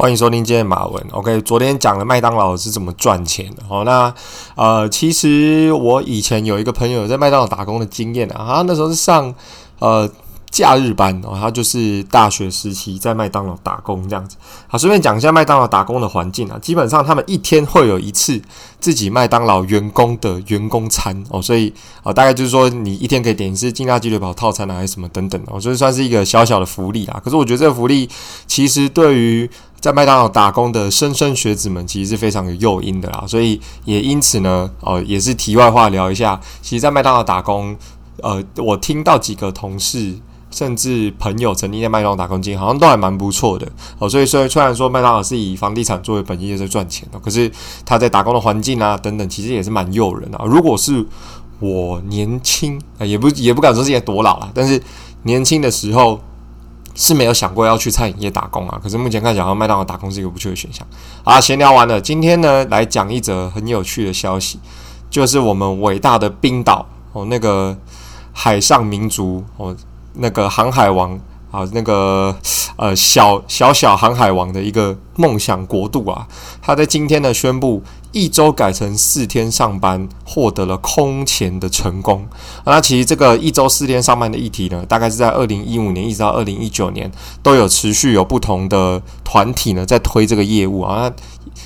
欢迎收听今天的马文。OK，昨天讲了麦当劳是怎么赚钱的。好，那呃，其实我以前有一个朋友在麦当劳打工的经验啊，他那时候是上呃。假日班哦，他就是大学时期在麦当劳打工这样子。好，顺便讲一下麦当劳打工的环境啊。基本上他们一天会有一次自己麦当劳员工的员工餐哦，所以啊，大概就是说你一天可以点一次劲辣鸡腿堡套餐啊，还是什么等等哦，所以算是一个小小的福利啊。可是我觉得这个福利其实对于在麦当劳打工的莘莘学子们，其实是非常有诱因的啦。所以也因此呢，哦，也是题外话聊一下。其实，在麦当劳打工，呃，我听到几个同事。甚至朋友曾经在麦当劳打工经验，好像都还蛮不错的哦。所以，虽虽然说麦当劳是以房地产作为本业在赚钱的，可是他在打工的环境啊等等，其实也是蛮诱人的。如果是我年轻啊，也不也不敢说自己多老了，但是年轻的时候是没有想过要去餐饮业打工啊。可是目前看起来，麦当劳打工是一个不错的选项。好，闲聊完了，今天呢来讲一则很有趣的消息，就是我们伟大的冰岛哦，那个海上民族哦。那个航海王啊，那个呃小小小航海王的一个梦想国度啊，他在今天呢宣布一周改成四天上班，获得了空前的成功。那其实这个一周四天上班的议题呢，大概是在二零一五年一直到二零一九年都有持续有不同的团体呢在推这个业务啊。那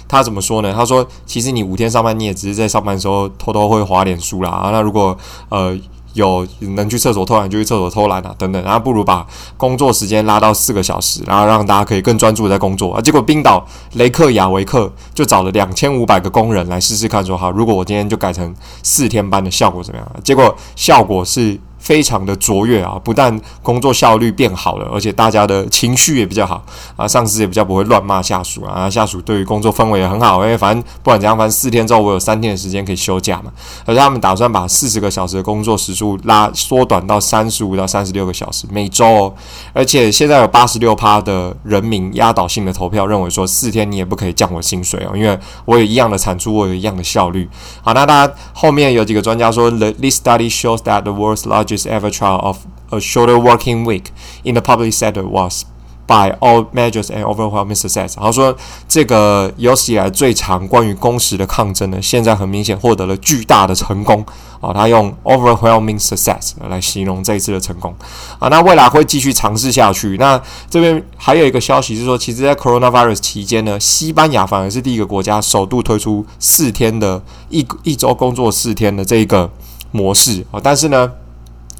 他怎么说呢？他说，其实你五天上班，你也只是在上班的时候偷偷会滑脸书啦。那如果呃。有能去厕所偷懒就去厕所偷懒啊，等等，然后不如把工作时间拉到四个小时，然后让大家可以更专注在工作啊。结果冰岛雷克雅维克就找了两千五百个工人来试试看，说好，如果我今天就改成四天班的效果怎么样？结果效果是。非常的卓越啊！不但工作效率变好了，而且大家的情绪也比较好啊，上司也比较不会乱骂下属啊，下属对于工作氛围也很好，因为反正不管怎样，反正四天之后我有三天的时间可以休假嘛。而且他们打算把四十个小时的工作时数拉缩短到三十五到三十六个小时每周哦。而且现在有八十六趴的人民压倒性的投票认为说，四天你也不可以降我薪水哦，因为我有一样的产出，我有一样的效率。好，那大家后面有几个专家说，This study shows that the world's largest ever trial of a shorter working week in the public sector was by all measures an overwhelming success。然后说这个有史以来最长关于工时的抗争呢，现在很明显获得了巨大的成功啊！他用 overwhelming success 来形容这一次的成功啊。那未来会继续尝试下去。那这边还有一个消息是说，其实，在 coronavirus 期间呢，西班牙反而是第一个国家首度推出四天的一一周工作四天的这一个模式啊。但是呢。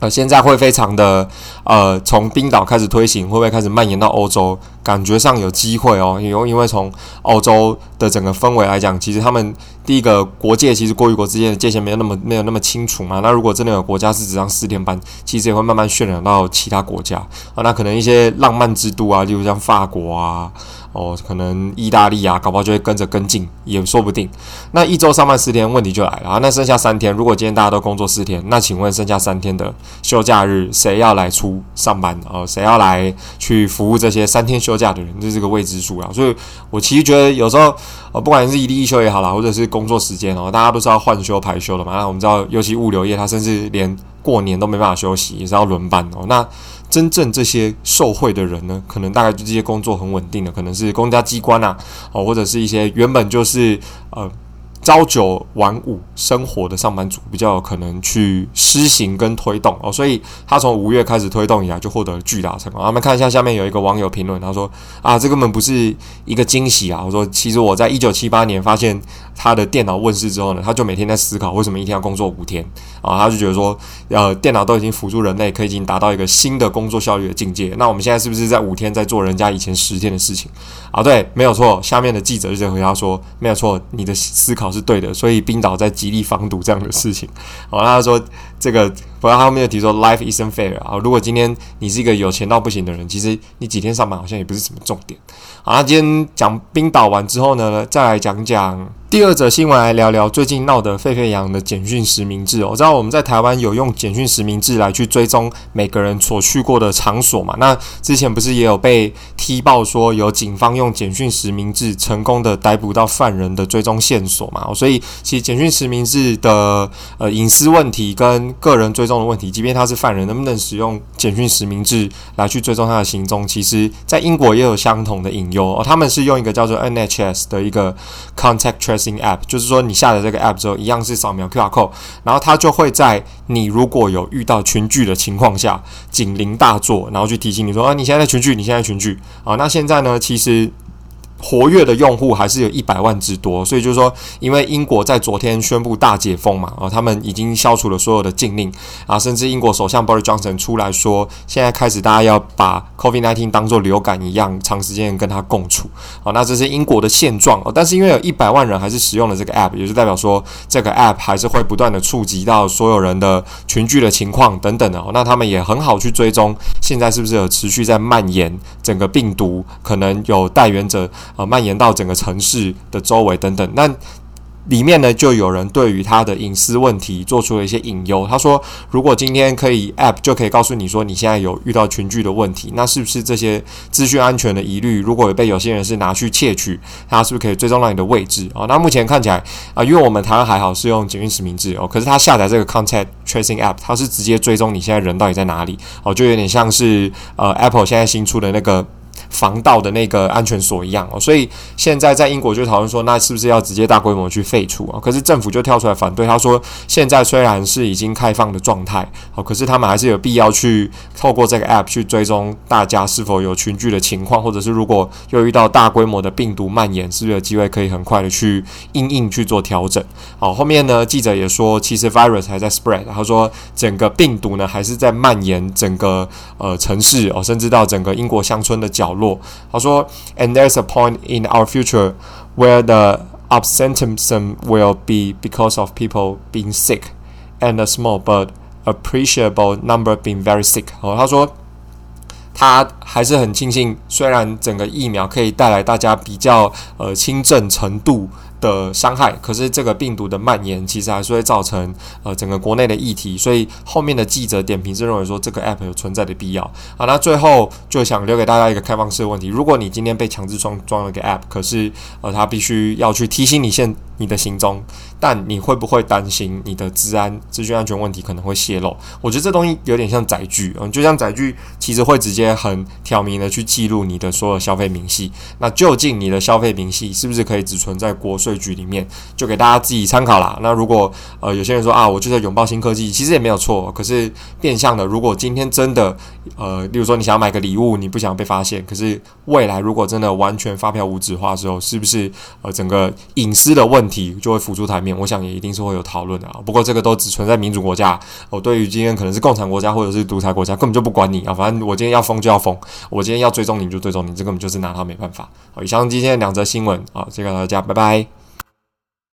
呃，现在会非常的呃，从冰岛开始推行，会不会开始蔓延到欧洲？感觉上有机会哦，因为因为从欧洲的整个氛围来讲，其实他们第一个国界其实国与国之间的界限没有那么没有那么清楚嘛。那如果真的有国家是只上四天班，其实也会慢慢渲染到其他国家啊。那可能一些浪漫之都啊，例如像法国啊。哦，可能意大利啊，搞不好就会跟着跟进，也说不定。那一周上班四天，问题就来了啊。那剩下三天，如果今天大家都工作四天，那请问剩下三天的休假日，谁要来出上班哦？谁要来去服务这些三天休假的人？这是个未知数啊。所以我其实觉得有时候，呃，不管是一例一休也好啦，或者是工作时间哦，大家都是要换休排休的嘛。那我们知道，尤其物流业，它甚至连过年都没办法休息，也是要轮班哦。那真正这些受贿的人呢，可能大概就这些工作很稳定的，可能是公家机关啊，哦，或者是一些原本就是呃。朝九晚五生活的上班族比较有可能去施行跟推动哦，所以他从五月开始推动以来就获得了巨大成功。我们看一下下面有一个网友评论，他说：“啊，这根本不是一个惊喜啊！”我说：“其实我在一九七八年发现他的电脑问世之后呢，他就每天在思考为什么一天要工作五天啊？他就觉得说，呃，电脑都已经辅助人类，可以已经达到一个新的工作效率的境界。那我们现在是不是在五天在做人家以前十天的事情啊？对，没有错。下面的记者就在回答说：没有错，你的思考。”是对的，所以冰岛在极力防堵这样的事情。好，那他说这个，不然后面又提说，life isn't fair 啊。如果今天你是一个有钱到不行的人，其实你几天上班好像也不是什么重点。好，那今天讲冰岛完之后呢，再来讲讲第二则新闻来聊聊最近闹得沸沸扬扬的简讯实名制。我知道我们在台湾有用简讯实名制来去追踪每个人所去过的场所嘛？那之前不是也有被踢爆说有警方用简讯实名制成功的逮捕到犯人的追踪线索嘛？所以其实简讯实名制的呃隐私问题跟个人追踪的问题，即便他是犯人，能不能使用简讯实名制来去追踪他的行踪？其实，在英国也有相同的隐忧哦。他们是用一个叫做 NHS 的一个 Contact Trace 新 app 就是说你下载这个 App 之后，一样是扫描 QR code，然后它就会在你如果有遇到群聚的情况下，警铃大作，然后去提醒你说啊，你现在在群聚，你现在群聚啊。那现在呢，其实。活跃的用户还是有一百万之多，所以就是说，因为英国在昨天宣布大解封嘛，啊，他们已经消除了所有的禁令啊，甚至英国首相 Boris Johnson 出来说，现在开始大家要把 COVID-19 当做流感一样，长时间跟它共处啊，那这是英国的现状啊，但是因为有一百万人还是使用了这个 app，也就代表说这个 app 还是会不断的触及到所有人的群聚的情况等等的，那他们也很好去追踪现在是不是有持续在蔓延整个病毒，可能有带源者。啊，蔓延到整个城市的周围等等，那里面呢，就有人对于他的隐私问题做出了一些隐忧。他说，如果今天可以 App 就可以告诉你说你现在有遇到群聚的问题，那是不是这些资讯安全的疑虑，如果有被有些人是拿去窃取，他是不是可以追踪到你的位置啊？那目前看起来啊，因为我们台湾还好是用简讯实名制哦，可是他下载这个 Contact Tracing App，它是直接追踪你现在人到底在哪里哦，就有点像是呃 Apple 现在新出的那个。防盗的那个安全锁一样哦，所以现在在英国就讨论说，那是不是要直接大规模去废除啊？可是政府就跳出来反对，他说现在虽然是已经开放的状态，哦，可是他们还是有必要去透过这个 app 去追踪大家是否有群聚的情况，或者是如果又遇到大规模的病毒蔓延，是不是有机会可以很快的去因应去做调整？好，后面呢，记者也说，其实 virus 还在 spread，他说整个病毒呢还是在蔓延整个呃城市哦，甚至到整个英国乡村的角落。他说，And there's a point in our future where the absenteeism will be because of people being sick and a small but appreciable number being very sick。哦，他说他还是很庆幸，虽然整个疫苗可以带来大家比较呃轻症程度。 的伤害，可是这个病毒的蔓延其实还是会造成呃整个国内的议题，所以后面的记者点评是认为说这个 app 有存在的必要。好，那最后就想留给大家一个开放式的问题：如果你今天被强制装装了个 app，可是呃他必须要去提醒你现你的行踪，但你会不会担心你的治安资讯安全问题可能会泄露？我觉得这东西有点像载具，嗯，就像载具其实会直接很挑明的去记录你的所有消费明细。那究竟你的消费明细是不是可以只存在国税局里面？就给大家自己参考啦。那如果呃有些人说啊，我就在拥抱新科技，其实也没有错。可是变相的，如果今天真的呃，例如说你想要买个礼物，你不想被发现，可是未来如果真的完全发票无纸化之后，是不是呃整个隐私的问题？问题就会浮出台面，我想也一定是会有讨论的啊。不过这个都只存在民主国家，我对于今天可能是共产国家或者是独裁国家，根本就不管你啊。反正我今天要封就要封，我今天要追踪你就追踪你，这根本就是拿他没办法。好，以上今天两则新闻啊，谢谢大家，拜拜。